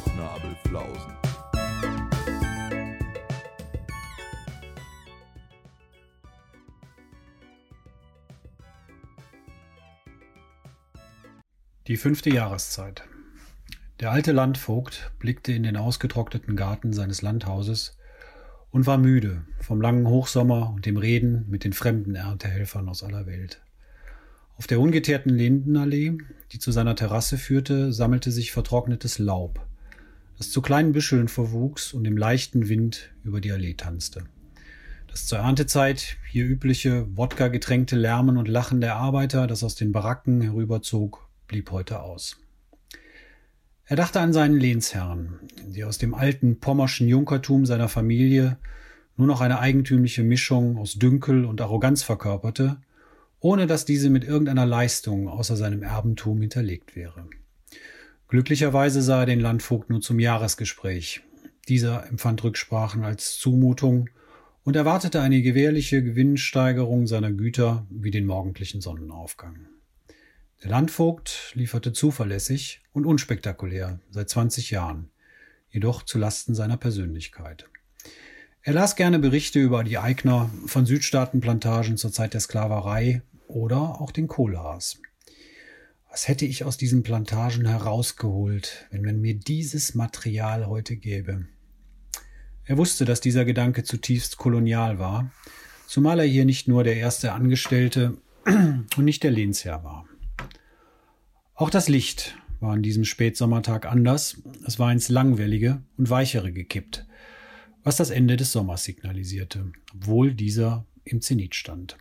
Bauchnabelflausen. Die fünfte Jahreszeit. Der alte Landvogt blickte in den ausgetrockneten Garten seines Landhauses und war müde vom langen Hochsommer und dem Reden mit den fremden Erntehelfern aus aller Welt. Auf der ungeteerten Lindenallee, die zu seiner Terrasse führte, sammelte sich vertrocknetes Laub, das zu kleinen Büscheln verwuchs und im leichten Wind über die Allee tanzte. Das zur Erntezeit hier übliche Wodka-getränkte Lärmen und Lachen der Arbeiter, das aus den Baracken herüberzog, blieb heute aus. Er dachte an seinen Lehnsherrn, die aus dem alten pommerschen Junkertum seiner Familie nur noch eine eigentümliche Mischung aus Dünkel und Arroganz verkörperte, ohne dass diese mit irgendeiner Leistung außer seinem Erbentum hinterlegt wäre. Glücklicherweise sah er den Landvogt nur zum Jahresgespräch. Dieser empfand Rücksprachen als Zumutung und erwartete eine gewährliche Gewinnsteigerung seiner Güter wie den morgendlichen Sonnenaufgang. Der Landvogt lieferte zuverlässig und unspektakulär seit 20 Jahren, jedoch zu Lasten seiner Persönlichkeit. Er las gerne Berichte über die Eigner von Südstaatenplantagen zur Zeit der Sklaverei oder auch den Kohlhaas. Was hätte ich aus diesen Plantagen herausgeholt, wenn man mir dieses Material heute gäbe? Er wusste, dass dieser Gedanke zutiefst kolonial war, zumal er hier nicht nur der erste Angestellte und nicht der Lehnsherr war. Auch das Licht war an diesem Spätsommertag anders. Es war ins Langwellige und Weichere gekippt, was das Ende des Sommers signalisierte, obwohl dieser im Zenit stand.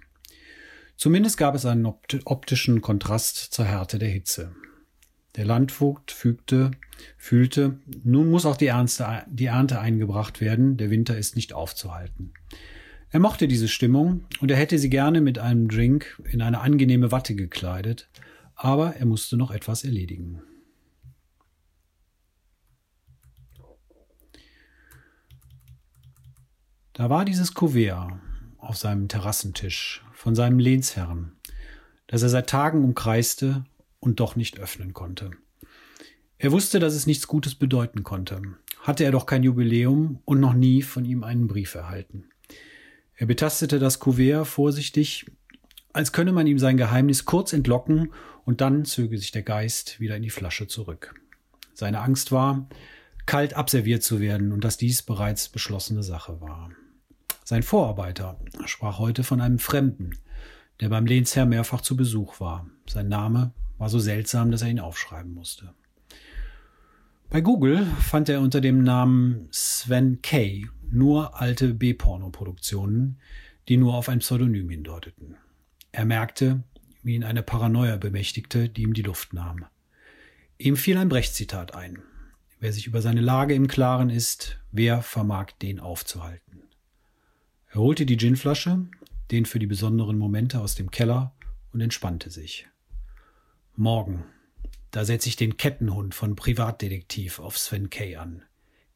Zumindest gab es einen optischen Kontrast zur Härte der Hitze. Der Landvogt fügte, fühlte, nun muss auch die, Ernste, die Ernte eingebracht werden, der Winter ist nicht aufzuhalten. Er mochte diese Stimmung und er hätte sie gerne mit einem Drink in eine angenehme Watte gekleidet, aber er musste noch etwas erledigen. Da war dieses Kuvert auf seinem Terrassentisch von seinem Lehnsherrn, das er seit Tagen umkreiste und doch nicht öffnen konnte. Er wusste, dass es nichts Gutes bedeuten konnte. Hatte er doch kein Jubiläum und noch nie von ihm einen Brief erhalten. Er betastete das Kuvert vorsichtig, als könne man ihm sein Geheimnis kurz entlocken und dann zöge sich der Geist wieder in die Flasche zurück. Seine Angst war, kalt abserviert zu werden und dass dies bereits beschlossene Sache war. Sein Vorarbeiter sprach heute von einem Fremden, der beim Lehnsherr mehrfach zu Besuch war. Sein Name war so seltsam, dass er ihn aufschreiben musste. Bei Google fand er unter dem Namen Sven Kay nur alte B-Porno-Produktionen, die nur auf ein Pseudonym hindeuteten. Er merkte, wie ihn eine Paranoia bemächtigte, die ihm die Luft nahm. Ihm fiel ein Brecht-Zitat ein. Wer sich über seine Lage im Klaren ist, wer vermag den aufzuhalten? Er holte die Ginflasche, den für die besonderen Momente aus dem Keller und entspannte sich. Morgen, da setze ich den Kettenhund von Privatdetektiv auf Sven Kay an.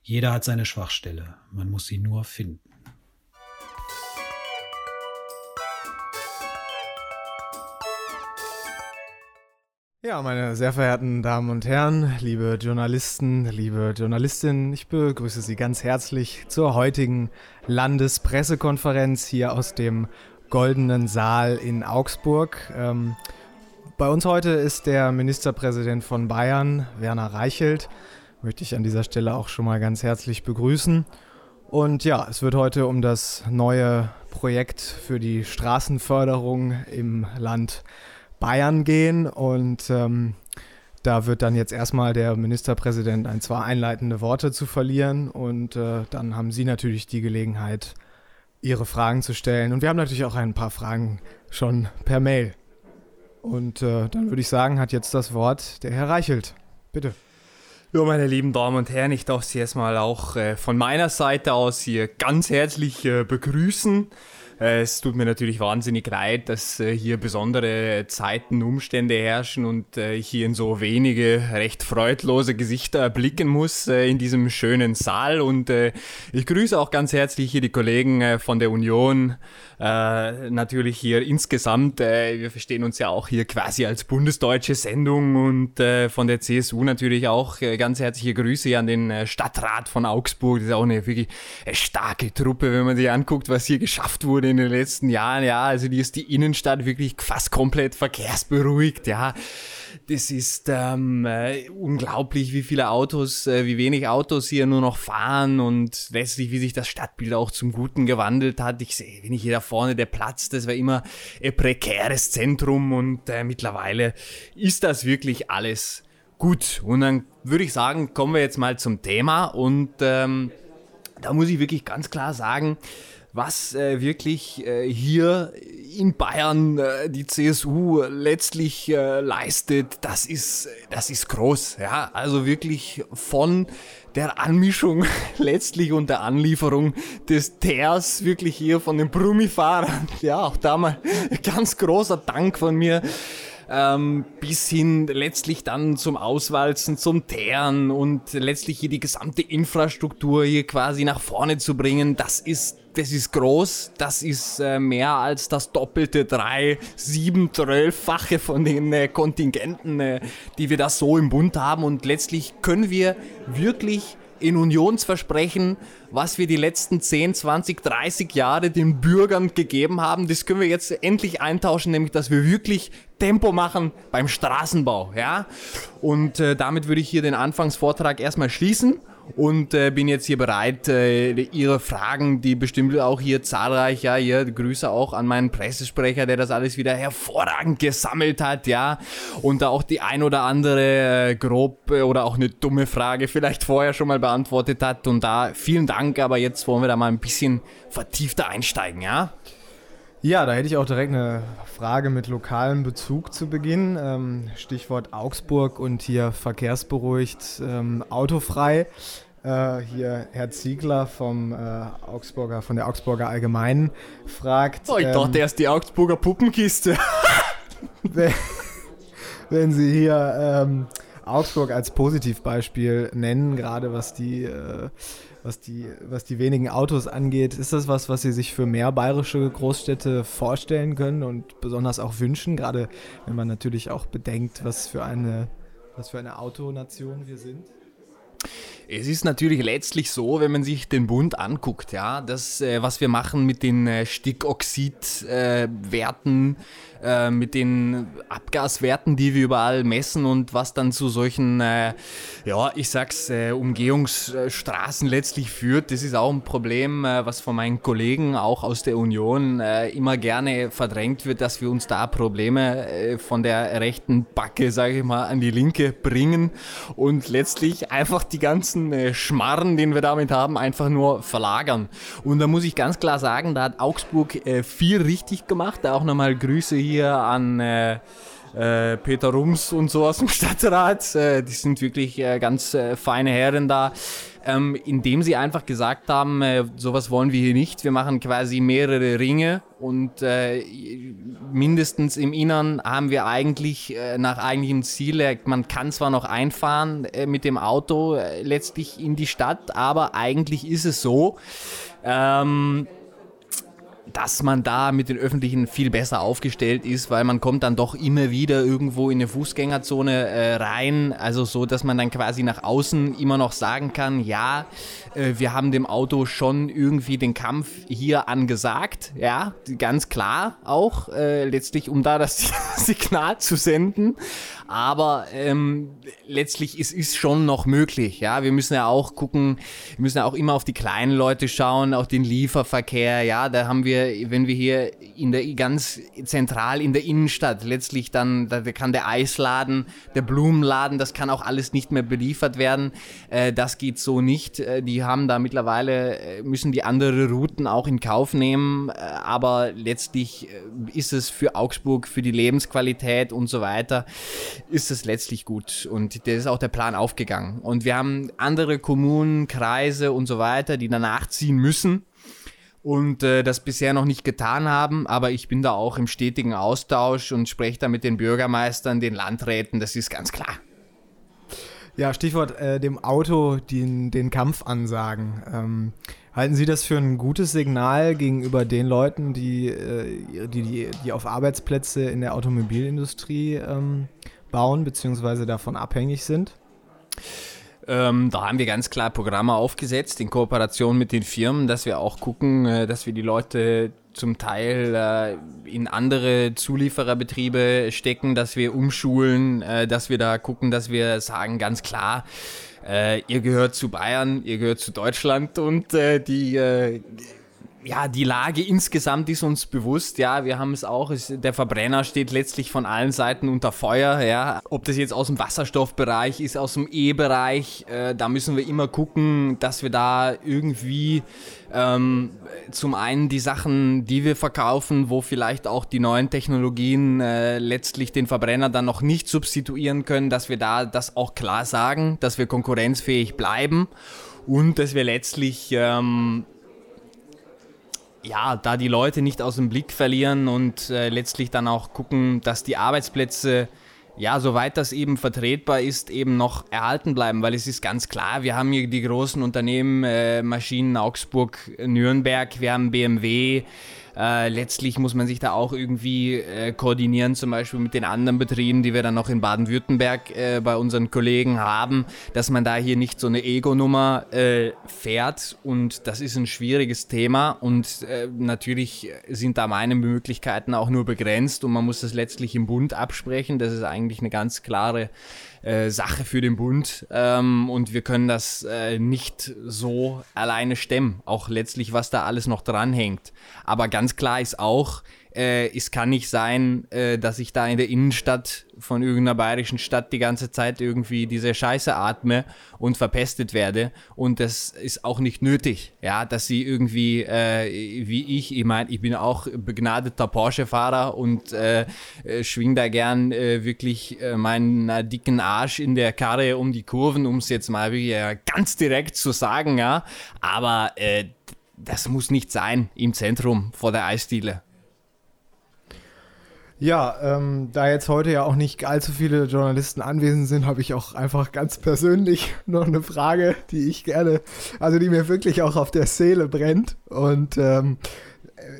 Jeder hat seine Schwachstelle, man muss sie nur finden. Ja, meine sehr verehrten Damen und Herren, liebe Journalisten, liebe Journalistinnen, ich begrüße Sie ganz herzlich zur heutigen Landespressekonferenz hier aus dem Goldenen Saal in Augsburg. Ähm, bei uns heute ist der Ministerpräsident von Bayern, Werner Reichelt. Möchte ich an dieser Stelle auch schon mal ganz herzlich begrüßen. Und ja, es wird heute um das neue Projekt für die Straßenförderung im Land Bayern gehen und ähm, da wird dann jetzt erstmal der Ministerpräsident ein, zwei einleitende Worte zu verlieren und äh, dann haben Sie natürlich die Gelegenheit, Ihre Fragen zu stellen. Und wir haben natürlich auch ein paar Fragen schon per Mail. Und äh, dann würde ich sagen, hat jetzt das Wort der Herr Reichelt. Bitte. Ja, meine lieben Damen und Herren, ich darf Sie erstmal auch äh, von meiner Seite aus hier ganz herzlich äh, begrüßen. Äh, es tut mir natürlich wahnsinnig leid, dass äh, hier besondere Zeiten, Umstände herrschen und äh, ich hier in so wenige recht freudlose Gesichter blicken muss in diesem schönen Saal. Und ich grüße auch ganz herzlich hier die Kollegen von der Union. Natürlich hier insgesamt. Wir verstehen uns ja auch hier quasi als bundesdeutsche Sendung und von der CSU natürlich auch ganz herzliche Grüße an den Stadtrat von Augsburg. Das ist auch eine wirklich starke Truppe, wenn man sich anguckt, was hier geschafft wurde in den letzten Jahren, ja, also die ist die Innenstadt wirklich fast komplett verkehrsberuhigt, ja. Das ist ähm, äh, unglaublich, wie viele Autos, äh, wie wenig Autos hier nur noch fahren und letztlich, wie sich das Stadtbild auch zum Guten gewandelt hat. Ich sehe, wenn ich hier da vorne der Platz, das war immer ein prekäres Zentrum und äh, mittlerweile ist das wirklich alles gut. Und dann würde ich sagen, kommen wir jetzt mal zum Thema und ähm, da muss ich wirklich ganz klar sagen, was äh, wirklich äh, hier in Bayern äh, die CSU letztlich äh, leistet, das ist, das ist groß. Ja, also wirklich von der Anmischung letztlich und der Anlieferung des Teers wirklich hier von den Brummifahrern. Ja, auch da mal ganz großer Dank von mir ähm, bis hin letztlich dann zum Auswalzen, zum Teeren und letztlich hier die gesamte Infrastruktur hier quasi nach vorne zu bringen, das ist das ist groß, das ist äh, mehr als das doppelte, drei, sieben, zwölffache von den äh, Kontingenten, äh, die wir da so im Bund haben. Und letztlich können wir wirklich in Unionsversprechen, was wir die letzten 10, 20, 30 Jahre den Bürgern gegeben haben, das können wir jetzt endlich eintauschen, nämlich dass wir wirklich Tempo machen beim Straßenbau. Ja? Und äh, damit würde ich hier den Anfangsvortrag erstmal schließen und äh, bin jetzt hier bereit, äh, Ihre Fragen, die bestimmt auch hier zahlreich, ja, hier Grüße auch an meinen Pressesprecher, der das alles wieder hervorragend gesammelt hat, ja, und da auch die ein oder andere äh, grob äh, oder auch eine dumme Frage vielleicht vorher schon mal beantwortet hat und da vielen Dank, aber jetzt wollen wir da mal ein bisschen vertiefter einsteigen, ja. Ja, da hätte ich auch direkt eine Frage mit lokalem Bezug zu Beginn. Ähm, Stichwort Augsburg und hier verkehrsberuhigt, ähm, autofrei. Äh, hier Herr Ziegler vom äh, Augsburger, von der Augsburger Allgemeinen fragt. Oh, ich ähm, dachte erst die Augsburger Puppenkiste. wenn, wenn Sie hier ähm, Augsburg als Positivbeispiel nennen, gerade was die äh, was die, was die wenigen Autos angeht. Ist das was, was Sie sich für mehr bayerische Großstädte vorstellen können und besonders auch wünschen? Gerade wenn man natürlich auch bedenkt, was für eine, was für eine Autonation wir sind. Es ist natürlich letztlich so, wenn man sich den Bund anguckt, ja, das, äh, was wir machen mit den äh, Stickoxidwerten, äh, mit den Abgaswerten, die wir überall messen und was dann zu solchen, äh, ja, ich sag's, äh, Umgehungsstraßen letztlich führt, das ist auch ein Problem, äh, was von meinen Kollegen auch aus der Union immer gerne verdrängt wird, dass wir uns da Probleme von der rechten Backe, sage ich mal, an die linke bringen und letztlich einfach die ganzen ganzen äh, Schmarren, den wir damit haben, einfach nur verlagern. Und da muss ich ganz klar sagen, da hat Augsburg äh, viel richtig gemacht. Da auch nochmal Grüße hier an äh, Peter Rums und so aus dem Stadtrat. Die sind wirklich ganz feine Herren da. Ähm, indem sie einfach gesagt haben, äh, sowas wollen wir hier nicht. Wir machen quasi mehrere Ringe und äh, mindestens im Innern haben wir eigentlich äh, nach eigentlichem Ziel, äh, man kann zwar noch einfahren äh, mit dem Auto letztlich in die Stadt, aber eigentlich ist es so, ähm, dass man da mit den Öffentlichen viel besser aufgestellt ist, weil man kommt dann doch immer wieder irgendwo in eine Fußgängerzone äh, rein, also so, dass man dann quasi nach außen immer noch sagen kann, ja, äh, wir haben dem Auto schon irgendwie den Kampf hier angesagt, ja, ganz klar auch, äh, letztlich um da das Signal zu senden, aber ähm, letztlich ist es schon noch möglich. Ja, wir müssen ja auch gucken, wir müssen ja auch immer auf die kleinen Leute schauen, auch den Lieferverkehr. Ja, da haben wir, wenn wir hier in der ganz zentral in der Innenstadt letztlich dann, da kann der Eisladen, der Blumenladen, das kann auch alles nicht mehr beliefert werden. Äh, das geht so nicht. Äh, die haben da mittlerweile äh, müssen die andere Routen auch in Kauf nehmen. Äh, aber letztlich ist es für Augsburg, für die Lebensqualität und so weiter ist es letztlich gut. Und der ist auch der Plan aufgegangen. Und wir haben andere Kommunen, Kreise und so weiter, die danach ziehen müssen. und äh, das bisher noch nicht getan haben, aber ich bin da auch im stetigen Austausch und spreche da mit den Bürgermeistern, den Landräten, das ist ganz klar. Ja, Stichwort äh, dem Auto den, den Kampf ansagen. Ähm, halten Sie das für ein gutes Signal gegenüber den Leuten, die, äh, die, die, die, auf Arbeitsplätze in der Automobilindustrie ähm, bauen bzw. davon abhängig sind? Ähm, da haben wir ganz klar Programme aufgesetzt in Kooperation mit den Firmen, dass wir auch gucken, äh, dass wir die Leute zum Teil äh, in andere Zuliefererbetriebe stecken, dass wir umschulen, äh, dass wir da gucken, dass wir sagen ganz klar, äh, ihr gehört zu Bayern, ihr gehört zu Deutschland und äh, die äh, ja, die Lage insgesamt ist uns bewusst. Ja, wir haben es auch. Es, der Verbrenner steht letztlich von allen Seiten unter Feuer. Ja, ob das jetzt aus dem Wasserstoffbereich ist, aus dem E-Bereich, äh, da müssen wir immer gucken, dass wir da irgendwie ähm, zum einen die Sachen, die wir verkaufen, wo vielleicht auch die neuen Technologien äh, letztlich den Verbrenner dann noch nicht substituieren können, dass wir da das auch klar sagen, dass wir konkurrenzfähig bleiben und dass wir letztlich ähm, ja, da die Leute nicht aus dem Blick verlieren und äh, letztlich dann auch gucken, dass die Arbeitsplätze, ja, soweit das eben vertretbar ist, eben noch erhalten bleiben, weil es ist ganz klar, wir haben hier die großen Unternehmen, äh, Maschinen Augsburg, Nürnberg, wir haben BMW, äh, letztlich muss man sich da auch irgendwie äh, koordinieren, zum Beispiel mit den anderen Betrieben, die wir dann noch in Baden-Württemberg äh, bei unseren Kollegen haben, dass man da hier nicht so eine Ego-Nummer äh, fährt. Und das ist ein schwieriges Thema und äh, natürlich sind da meine Möglichkeiten auch nur begrenzt und man muss das letztlich im Bund absprechen. Das ist eigentlich eine ganz klare äh, Sache für den Bund ähm, und wir können das äh, nicht so alleine stemmen, auch letztlich, was da alles noch dranhängt. Aber ganz klar ist auch, äh, es kann nicht sein, äh, dass ich da in der Innenstadt von irgendeiner bayerischen Stadt die ganze Zeit irgendwie diese Scheiße atme und verpestet werde. Und das ist auch nicht nötig, ja, dass sie irgendwie, äh, wie ich, ich meine, ich bin auch begnadeter Porsche-Fahrer und äh, äh schwing da gern äh, wirklich äh, meinen äh, dicken Arsch in der Karre um die Kurven, um es jetzt mal wirklich ganz direkt zu sagen, ja. Aber äh, das muss nicht sein im Zentrum vor der Eisdiele. Ja, ähm, da jetzt heute ja auch nicht allzu viele Journalisten anwesend sind, habe ich auch einfach ganz persönlich noch eine Frage, die ich gerne, also die mir wirklich auch auf der Seele brennt. Und ähm,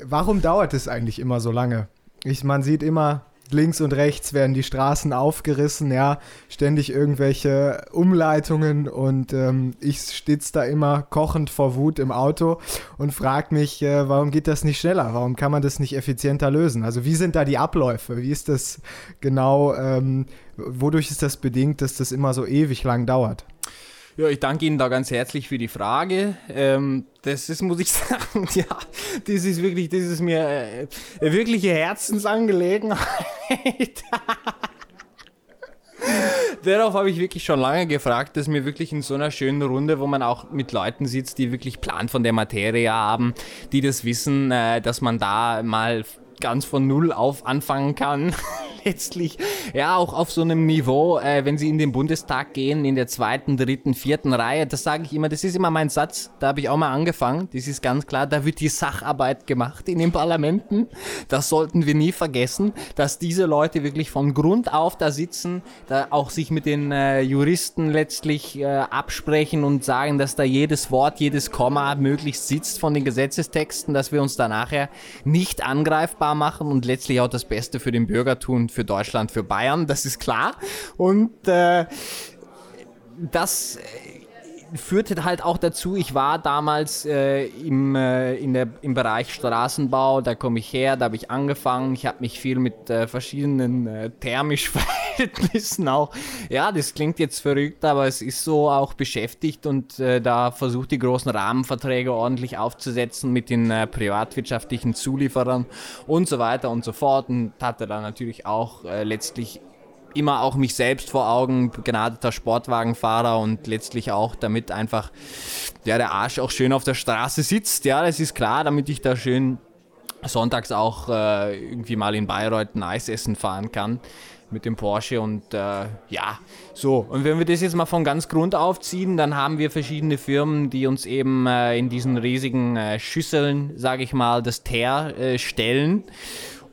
warum dauert es eigentlich immer so lange? Ich, man sieht immer, links und rechts werden die Straßen aufgerissen, ja, ständig irgendwelche Umleitungen und ähm, ich stitze da immer kochend vor Wut im Auto und frage mich, äh, warum geht das nicht schneller? Warum kann man das nicht effizienter lösen? Also wie sind da die Abläufe? Wie ist das genau, ähm, wodurch ist das bedingt, dass das immer so ewig lang dauert? Ja, ich danke Ihnen da ganz herzlich für die Frage. Ähm, das ist, muss ich sagen, ja, das ist wirklich, das ist mir äh, wirkliche Herzensangelegenheit. Darauf habe ich wirklich schon lange gefragt, dass mir wirklich in so einer schönen Runde, wo man auch mit Leuten sitzt, die wirklich Plan von der Materie haben, die das wissen, äh, dass man da mal ganz von Null auf anfangen kann. letztlich ja auch auf so einem Niveau, äh, wenn sie in den Bundestag gehen, in der zweiten, dritten, vierten Reihe, das sage ich immer, das ist immer mein Satz, da habe ich auch mal angefangen, das ist ganz klar, da wird die Sacharbeit gemacht in den Parlamenten, das sollten wir nie vergessen, dass diese Leute wirklich von Grund auf da sitzen, da auch sich mit den äh, Juristen letztlich äh, absprechen und sagen, dass da jedes Wort, jedes Komma möglichst sitzt von den Gesetzestexten, dass wir uns da nachher nicht angreifbar machen und letztlich auch das Beste für den Bürger tun, für Deutschland, für Bayern, das ist klar. Und äh, das führte halt auch dazu, ich war damals äh, im, äh, in der, im Bereich Straßenbau, da komme ich her, da habe ich angefangen, ich habe mich viel mit äh, verschiedenen äh, thermischen Verhältnissen auch, ja, das klingt jetzt verrückt, aber es ist so auch beschäftigt und äh, da versucht die großen Rahmenverträge ordentlich aufzusetzen mit den äh, privatwirtschaftlichen Zulieferern und so weiter und so fort und hatte dann natürlich auch letztlich immer auch mich selbst vor Augen, begnadeter Sportwagenfahrer und letztlich auch damit einfach ja, der Arsch auch schön auf der Straße sitzt. Ja, das ist klar, damit ich da schön sonntags auch äh, irgendwie mal in Bayreuth ein Eis essen fahren kann mit dem Porsche und äh, ja, so. Und wenn wir das jetzt mal von ganz Grund aufziehen, dann haben wir verschiedene Firmen, die uns eben äh, in diesen riesigen äh, Schüsseln, sage ich mal, das Teer äh, stellen.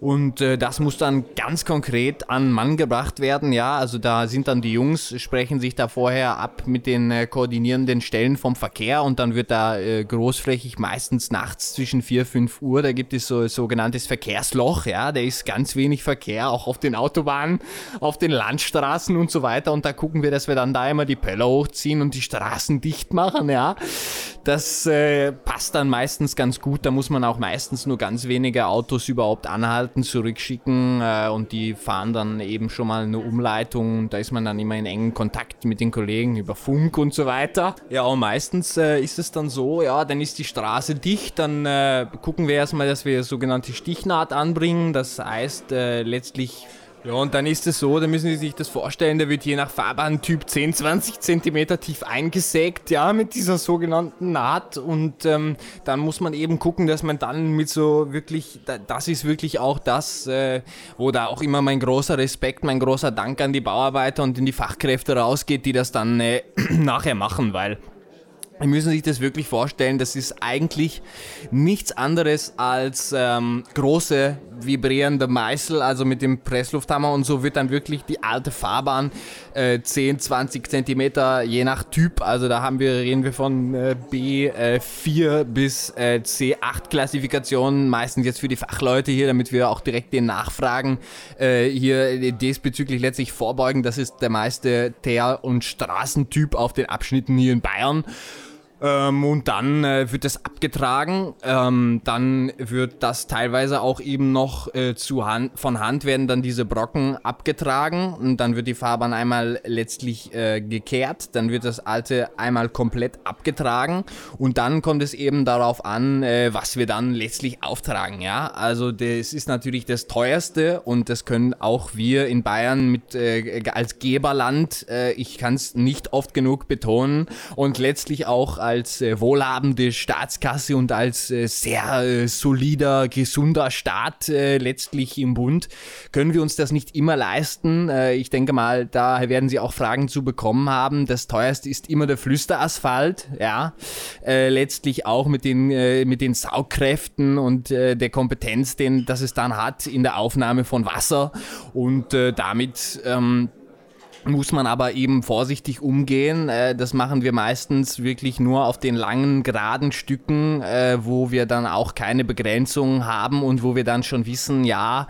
Und äh, das muss dann ganz konkret an Mann gebracht werden. Ja, also da sind dann die Jungs, sprechen sich da vorher ab mit den äh, koordinierenden Stellen vom Verkehr und dann wird da äh, großflächig meistens nachts zwischen 4, 5 Uhr, da gibt es so sogenanntes Verkehrsloch. Ja, da ist ganz wenig Verkehr, auch auf den Autobahnen, auf den Landstraßen und so weiter. Und da gucken wir, dass wir dann da immer die Pöller hochziehen und die Straßen dicht machen. Ja, das äh, passt dann meistens ganz gut. Da muss man auch meistens nur ganz wenige Autos überhaupt anhalten Alten zurückschicken äh, und die fahren dann eben schon mal eine Umleitung. Da ist man dann immer in engen Kontakt mit den Kollegen über Funk und so weiter. Ja, und meistens äh, ist es dann so, ja, dann ist die Straße dicht, dann äh, gucken wir erstmal, dass wir sogenannte Stichnaht anbringen. Das heißt äh, letztlich ja, und dann ist es so, da müssen Sie sich das vorstellen, da wird je nach Fahrbahntyp 10, 20 Zentimeter tief eingesägt, ja, mit dieser sogenannten Naht. Und ähm, dann muss man eben gucken, dass man dann mit so wirklich, das ist wirklich auch das, äh, wo da auch immer mein großer Respekt, mein großer Dank an die Bauarbeiter und in die Fachkräfte rausgeht, die das dann äh, nachher machen, weil Sie müssen sich das wirklich vorstellen, das ist eigentlich nichts anderes als ähm, große vibrierende Meißel, also mit dem Presslufthammer und so wird dann wirklich die alte Fahrbahn äh, 10, 20 Zentimeter je nach Typ, also da haben wir, reden wir von äh, B4 äh, bis äh, C8 Klassifikationen, meistens jetzt für die Fachleute hier, damit wir auch direkt den Nachfragen äh, hier diesbezüglich letztlich vorbeugen. Das ist der meiste Teer- und Straßentyp auf den Abschnitten hier in Bayern. Ähm, und dann äh, wird das abgetragen. Ähm, dann wird das teilweise auch eben noch äh, zu Hand, von Hand werden dann diese Brocken abgetragen und dann wird die Fahrbahn einmal letztlich äh, gekehrt. Dann wird das alte einmal komplett abgetragen und dann kommt es eben darauf an, äh, was wir dann letztlich auftragen. Ja, also das ist natürlich das teuerste und das können auch wir in Bayern mit äh, als Geberland. Äh, ich kann es nicht oft genug betonen und letztlich auch als äh, wohlhabende Staatskasse und als äh, sehr äh, solider, gesunder Staat äh, letztlich im Bund können wir uns das nicht immer leisten. Äh, ich denke mal, da werden Sie auch Fragen zu bekommen haben. Das teuerste ist immer der Flüsterasphalt, ja. Letztlich auch mit den, mit den Saugkräften und der Kompetenz, den, das es dann hat in der Aufnahme von Wasser und damit ähm, muss man aber eben vorsichtig umgehen. Äh, das machen wir meistens wirklich nur auf den langen, geraden Stücken, äh, wo wir dann auch keine Begrenzung haben und wo wir dann schon wissen, ja,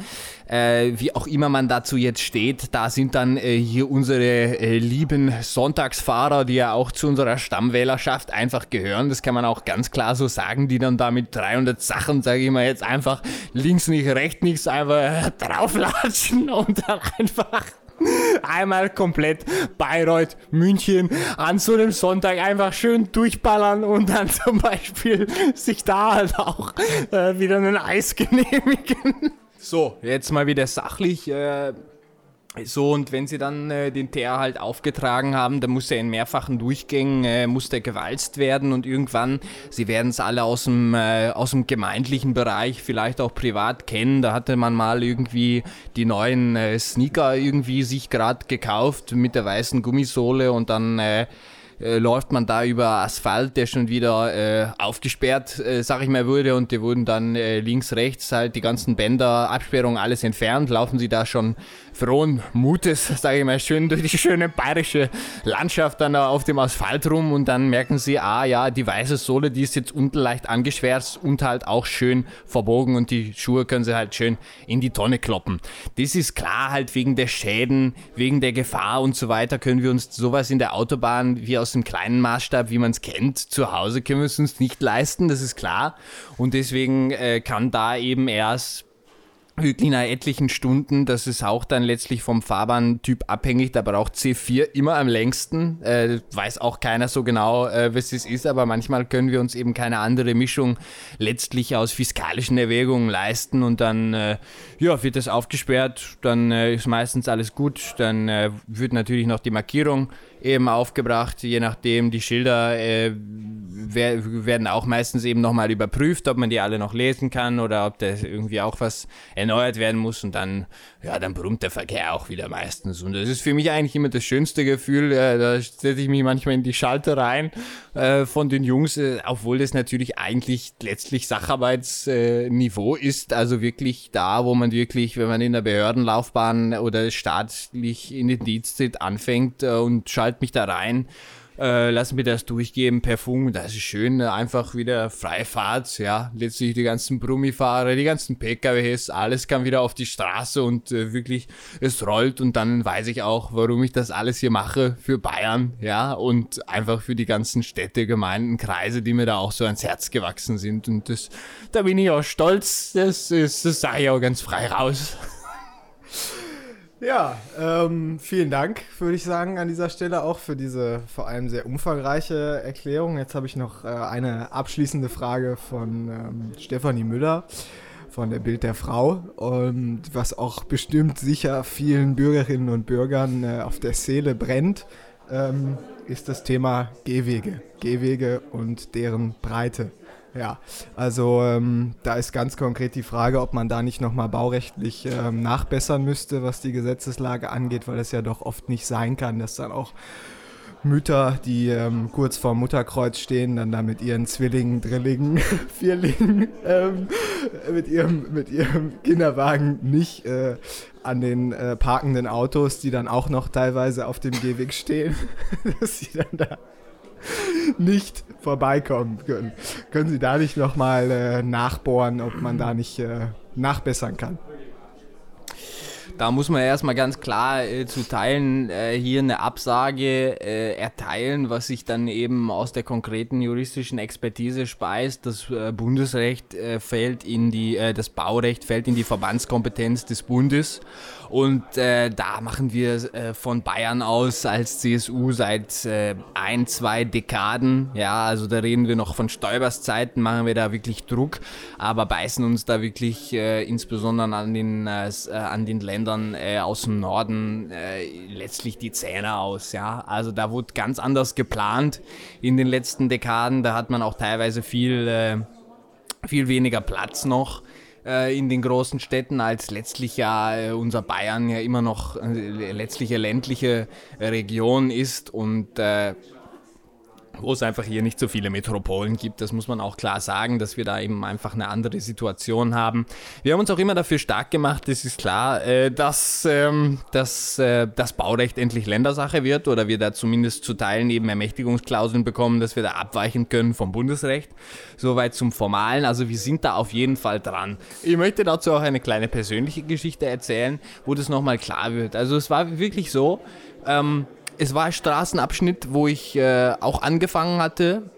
äh, wie auch immer man dazu jetzt steht, da sind dann hier unsere lieben Sonntagsfahrer, die ja auch zu unserer Stammwählerschaft einfach gehören. Das kann man auch ganz klar so sagen, die dann da mit 300 Sachen, sage ich mal jetzt einfach links nicht, rechts nichts, einfach drauflatschen und dann einfach einmal komplett Bayreuth, München an so einem Sonntag einfach schön durchballern und dann zum Beispiel sich da halt auch äh, wieder ein Eis genehmigen. So, jetzt mal wieder sachlich. Äh, so, und wenn sie dann äh, den Teer halt aufgetragen haben, dann muss er in mehrfachen Durchgängen, äh, muss der gewalzt werden und irgendwann, sie werden es alle aus dem, äh, aus dem gemeindlichen Bereich, vielleicht auch privat kennen, da hatte man mal irgendwie die neuen äh, Sneaker irgendwie sich gerade gekauft mit der weißen Gummisohle und dann äh, läuft man da über Asphalt, der schon wieder äh, aufgesperrt, äh, sag ich mal, wurde und die wurden dann äh, links, rechts halt die ganzen Bänder, Absperrungen, alles entfernt, laufen sie da schon frohen Mutes, sage ich mal, schön durch die schöne bayerische Landschaft dann auf dem Asphalt rum und dann merken sie, ah ja, die weiße Sohle, die ist jetzt unten leicht angeschwärzt und halt auch schön verbogen und die Schuhe können sie halt schön in die Tonne kloppen. Das ist klar, halt wegen der Schäden, wegen der Gefahr und so weiter können wir uns sowas in der Autobahn wie aus dem kleinen Maßstab, wie man es kennt, zu Hause können wir es uns nicht leisten, das ist klar. Und deswegen äh, kann da eben erst wirklich nach etlichen Stunden, das ist auch dann letztlich vom Fahrbahntyp abhängig, da braucht C4 immer am längsten, äh, weiß auch keiner so genau, äh, was es ist, aber manchmal können wir uns eben keine andere Mischung letztlich aus fiskalischen Erwägungen leisten und dann äh, ja, wird das aufgesperrt, dann äh, ist meistens alles gut, dann äh, wird natürlich noch die Markierung eben aufgebracht, je nachdem. Die Schilder äh, werden auch meistens eben nochmal überprüft, ob man die alle noch lesen kann oder ob da irgendwie auch was erneuert werden muss und dann, ja, dann brummt der Verkehr auch wieder meistens. Und das ist für mich eigentlich immer das schönste Gefühl. Äh, da setze ich mich manchmal in die Schalter rein äh, von den Jungs, äh, obwohl das natürlich eigentlich letztlich Sacharbeitsniveau ist. Also wirklich da, wo man wirklich, wenn man in der Behördenlaufbahn oder staatlich in den Dienst tritt, anfängt äh, und schalt mich da rein äh, lass mir das durchgeben per Funk, das ist schön, ne? einfach wieder Freifahrt, ja, letztlich die ganzen Brummifahrer, die ganzen PKWs, alles kann wieder auf die Straße und äh, wirklich, es rollt. Und dann weiß ich auch, warum ich das alles hier mache für Bayern, ja, und einfach für die ganzen Städte, Gemeinden, Kreise, die mir da auch so ans Herz gewachsen sind. Und das, da bin ich auch stolz, das, das, das sage ich auch ganz frei raus. Ja, ähm, vielen Dank, würde ich sagen, an dieser Stelle auch für diese vor allem sehr umfangreiche Erklärung. Jetzt habe ich noch äh, eine abschließende Frage von ähm, Stefanie Müller von der Bild der Frau und was auch bestimmt sicher vielen Bürgerinnen und Bürgern äh, auf der Seele brennt, ähm, ist das Thema Gehwege. Gehwege und deren Breite. Ja, also ähm, da ist ganz konkret die Frage, ob man da nicht nochmal baurechtlich ähm, nachbessern müsste, was die Gesetzeslage angeht, weil es ja doch oft nicht sein kann, dass dann auch Mütter, die ähm, kurz vor Mutterkreuz stehen, dann da mit ihren Zwillingen, Drillingen, Vierlingen, ähm, mit, ihrem, mit ihrem Kinderwagen nicht äh, an den äh, parkenden Autos, die dann auch noch teilweise auf dem Gehweg stehen, dass sie dann da nicht vorbeikommen können. Können Sie da nicht nochmal äh, nachbohren, ob man da nicht äh, nachbessern kann? Da muss man erstmal ganz klar äh, zu Teilen äh, hier eine Absage äh, erteilen, was sich dann eben aus der konkreten juristischen Expertise speist. Das äh, Bundesrecht äh, fällt in die, äh, das Baurecht fällt in die Verbandskompetenz des Bundes und äh, da machen wir äh, von Bayern aus als CSU seit äh, ein, zwei Dekaden, ja, also da reden wir noch von Stoibers Zeiten, machen wir da wirklich Druck, aber beißen uns da wirklich äh, insbesondere an den, äh, äh, an den Ländern aus dem Norden letztlich die Zähne aus, ja. Also da wurde ganz anders geplant in den letzten Dekaden, da hat man auch teilweise viel, viel weniger Platz noch. äh, in den großen Städten, als letztlich ja äh, unser Bayern ja immer noch äh, letztlich eine ländliche Region ist und äh, wo es einfach hier nicht so viele Metropolen gibt. Das muss man auch klar sagen, dass wir da eben einfach eine andere Situation haben. Wir haben uns auch immer dafür stark gemacht, es ist klar, äh, dass, ähm, dass äh, das Baurecht endlich Ländersache wird oder wir da zumindest zu Teilen eben Ermächtigungsklauseln bekommen, dass wir da abweichen können vom Bundesrecht. Soweit zum Formalen. Also wir sind da auf jeden Fall dran. Ich möchte dazu auch eine kleine persönliche Geschichte erzählen, wo das nochmal klar wird. Also es war wirklich so, ähm, es war ein Straßenabschnitt, wo ich äh, auch angefangen hatte,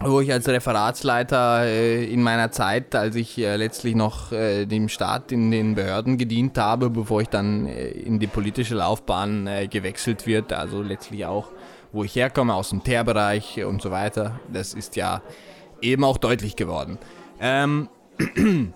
wo ich als Referatsleiter äh, in meiner Zeit, als ich äh, letztlich noch äh, dem Staat in den Behörden gedient habe, bevor ich dann äh, in die politische Laufbahn äh, gewechselt wird, also letztlich auch, wo ich herkomme, aus dem Teerbereich und so weiter, das ist ja eben auch deutlich geworden. Ähm,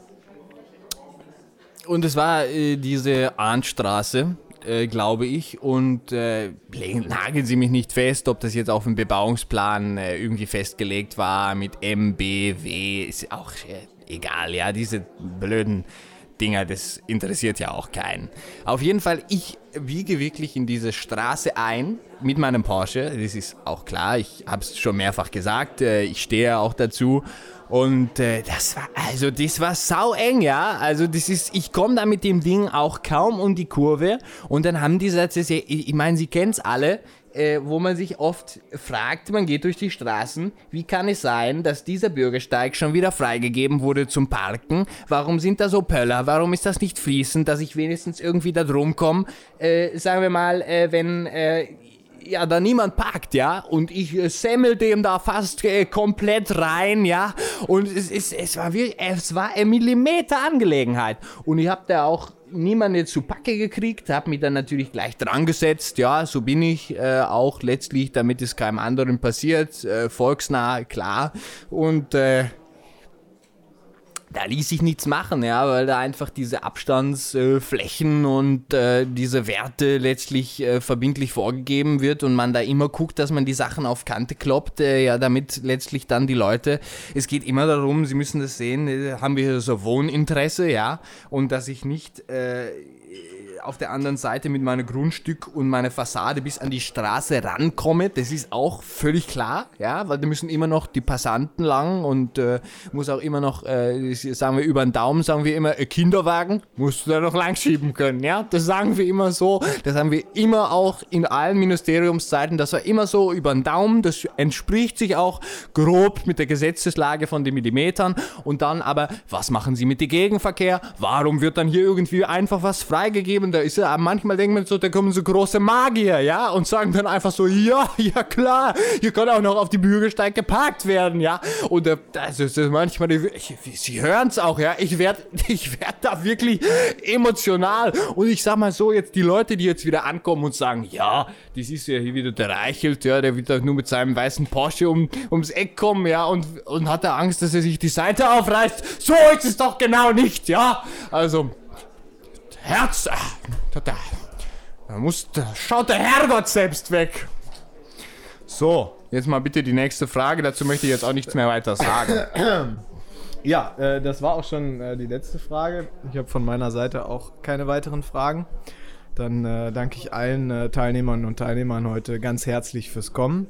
und es war diese Arndtstraße, äh, glaube ich. Und äh, nageln Sie mich nicht fest, ob das jetzt auf dem Bebauungsplan äh, irgendwie festgelegt war mit MBW. Ist auch äh, egal, ja, diese blöden Dinger, das interessiert ja auch keinen. Auf jeden Fall, ich wiege wirklich in diese Straße ein mit meinem Porsche. Das ist auch klar, ich habe es schon mehrfach gesagt, äh, ich stehe auch dazu. Und äh, das war, also das war sau eng, ja. Also das ist, ich komme da mit dem Ding auch kaum um die Kurve. Und dann haben die gesagt, ich meine, Sie kennen es alle, äh, wo man sich oft fragt, man geht durch die Straßen, wie kann es sein, dass dieser Bürgersteig schon wieder freigegeben wurde zum Parken? Warum sind da so Pöller? Warum ist das nicht fließend, dass ich wenigstens irgendwie da drum komme? Äh, sagen wir mal, äh, wenn äh, ja, da niemand parkt, ja, und ich äh, semmel dem da fast äh, komplett rein, ja, und es, es, es war wirklich, es war eine Millimeter Angelegenheit. Und ich habe da auch niemanden zu Packe gekriegt, habe mich dann natürlich gleich dran gesetzt, ja, so bin ich äh, auch letztlich, damit es keinem anderen passiert, äh, volksnah, klar, und äh, da ließ sich nichts machen, ja, weil da einfach diese Abstandsflächen äh, und äh, diese Werte letztlich äh, verbindlich vorgegeben wird und man da immer guckt, dass man die Sachen auf Kante kloppt, äh, ja, damit letztlich dann die Leute, es geht immer darum, Sie müssen das sehen, äh, haben wir so Wohninteresse, ja, und dass ich nicht äh, auf der anderen Seite mit meinem Grundstück und meiner Fassade bis an die Straße rankomme, das ist auch völlig klar, ja, weil da müssen immer noch die Passanten lang und äh, muss auch immer noch, äh, sagen wir über den Daumen, sagen wir immer, ein Kinderwagen musst du da noch lang schieben können, ja, das sagen wir immer so, das haben wir immer auch in allen Ministeriumszeiten, das war immer so über den Daumen, das entspricht sich auch grob mit der Gesetzeslage von den Millimetern und dann aber, was machen sie mit dem Gegenverkehr, warum wird dann hier irgendwie einfach was freigegeben, da ist ja manchmal denkt man so, da kommen so große Magier, ja, und sagen dann einfach so, ja, ja klar, hier kann auch noch auf die Bürgersteig geparkt werden, ja. Und äh, das ist manchmal, ich, Sie hören es auch, ja, ich werde ich werd da wirklich emotional. Und ich sag mal so, jetzt die Leute, die jetzt wieder ankommen und sagen, ja, das ist ja hier wieder der Reichelt, ja, der wird da nur mit seinem weißen Porsche um, ums Eck kommen, ja, und, und hat da Angst, dass er sich die Seite aufreißt. So ist es doch genau nicht, ja. Also, Herz. Da, da, da muss, da schaut der Herrgott selbst weg. So, jetzt mal bitte die nächste Frage. Dazu möchte ich jetzt auch nichts mehr weiter sagen. Ja, äh, das war auch schon äh, die letzte Frage. Ich habe von meiner Seite auch keine weiteren Fragen. Dann äh, danke ich allen äh, Teilnehmern und Teilnehmern heute ganz herzlich fürs Kommen.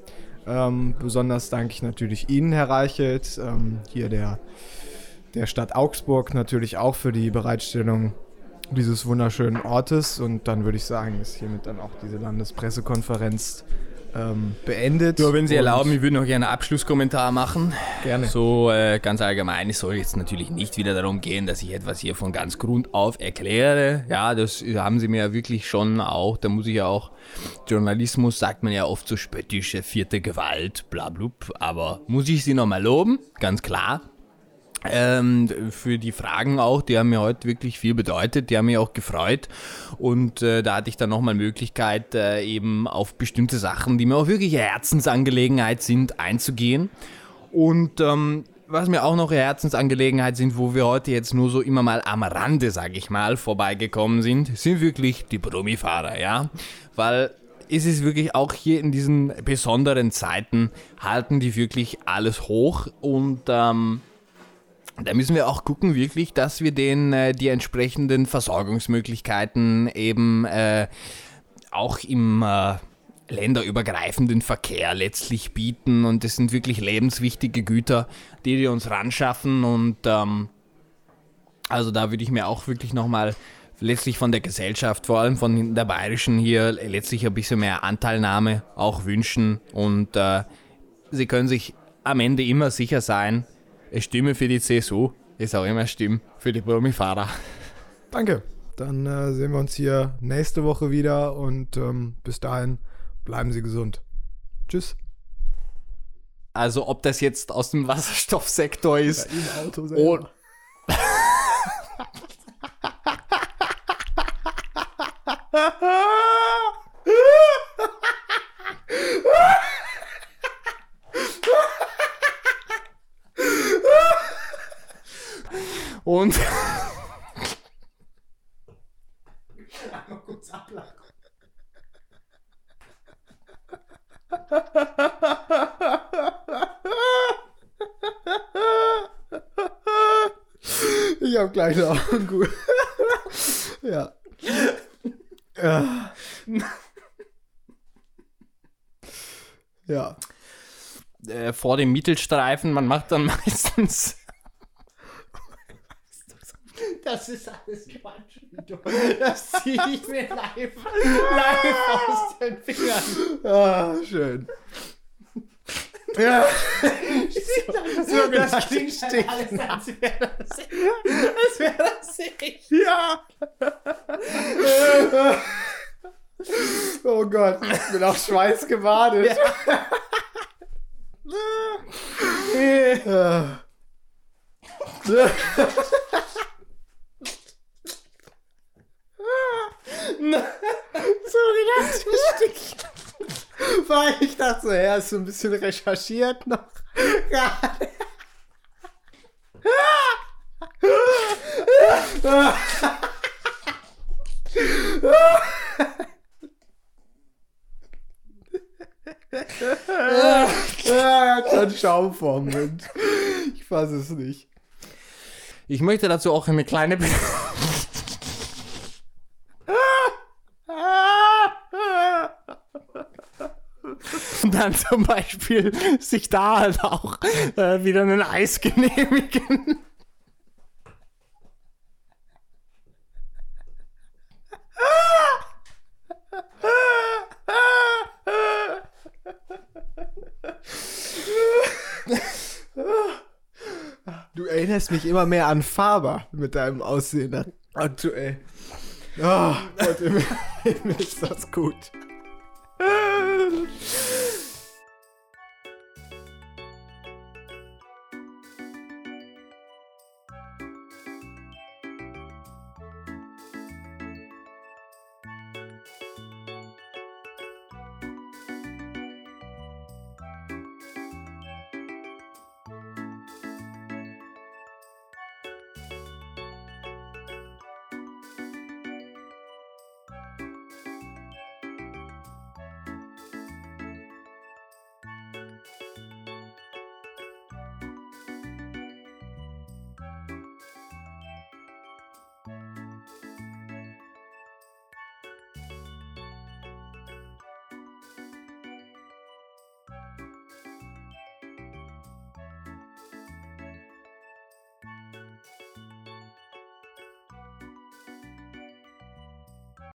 Ähm, besonders danke ich natürlich Ihnen, Herr Reichelt, ähm, hier der, der Stadt Augsburg natürlich auch für die Bereitstellung dieses wunderschönen Ortes. Und dann würde ich sagen, ist hiermit dann auch diese Landespressekonferenz ähm, beendet. Ja, wenn Sie erlauben, ich würde noch gerne einen Abschlusskommentar machen. Gerne. So äh, ganz allgemein, es soll jetzt natürlich nicht wieder darum gehen, dass ich etwas hier von ganz Grund auf erkläre. Ja, das haben Sie mir ja wirklich schon auch, da muss ich ja auch, Journalismus sagt man ja oft so spöttisch, vierte Gewalt, bla blub, aber muss ich Sie nochmal loben, ganz klar. Ähm, für die Fragen auch, die haben mir heute wirklich viel bedeutet, die haben mich auch gefreut. Und äh, da hatte ich dann nochmal Möglichkeit, äh, eben auf bestimmte Sachen, die mir auch wirklich eine Herzensangelegenheit sind, einzugehen. Und ähm, was mir auch noch eine Herzensangelegenheit sind, wo wir heute jetzt nur so immer mal am Rande, sag ich mal, vorbeigekommen sind, sind wirklich die Brummifahrer, ja, weil es ist wirklich auch hier in diesen besonderen Zeiten halten die wirklich alles hoch. Und ähm, da müssen wir auch gucken, wirklich, dass wir denen äh, die entsprechenden Versorgungsmöglichkeiten eben äh, auch im äh, länderübergreifenden Verkehr letztlich bieten. Und das sind wirklich lebenswichtige Güter, die wir uns ranschaffen. Und ähm, also da würde ich mir auch wirklich nochmal letztlich von der Gesellschaft, vor allem von der bayerischen hier, letztlich ein bisschen mehr Anteilnahme auch wünschen. Und äh, sie können sich am Ende immer sicher sein, eine Stimme für die CSU ist auch immer eine Stimme für die Brummi-Fahrer. Danke. Dann äh, sehen wir uns hier nächste Woche wieder und ähm, bis dahin bleiben Sie gesund. Tschüss. Also ob das jetzt aus dem Wasserstoffsektor ist. Ja, Im Und. Ich hab kleine Augen. Gut. ja. ja. Ja. Äh, vor dem Mittelstreifen, man macht dann meistens. Das ist alles Quatsch. Das ziehe ich mir live, live aus den Fingern. Ah, schön. Ja. so, das klingt sticht. Als wäre das, als wäre das ich. Ja. Oh Gott, ich bin auf Schweiß gebadet. Ja. Sorry, das ist Weil ich dachte so, ja, ist so ein bisschen recherchiert noch. Er schon Schaum vorm Mund. Ich fasse es nicht. Ich möchte dazu auch eine kleine. Dann zum Beispiel sich da halt auch äh, wieder ein Eis genehmigen. Du erinnerst mich immer mehr an Faber mit deinem Aussehen aktuell. Oh, Gott, ist das gut.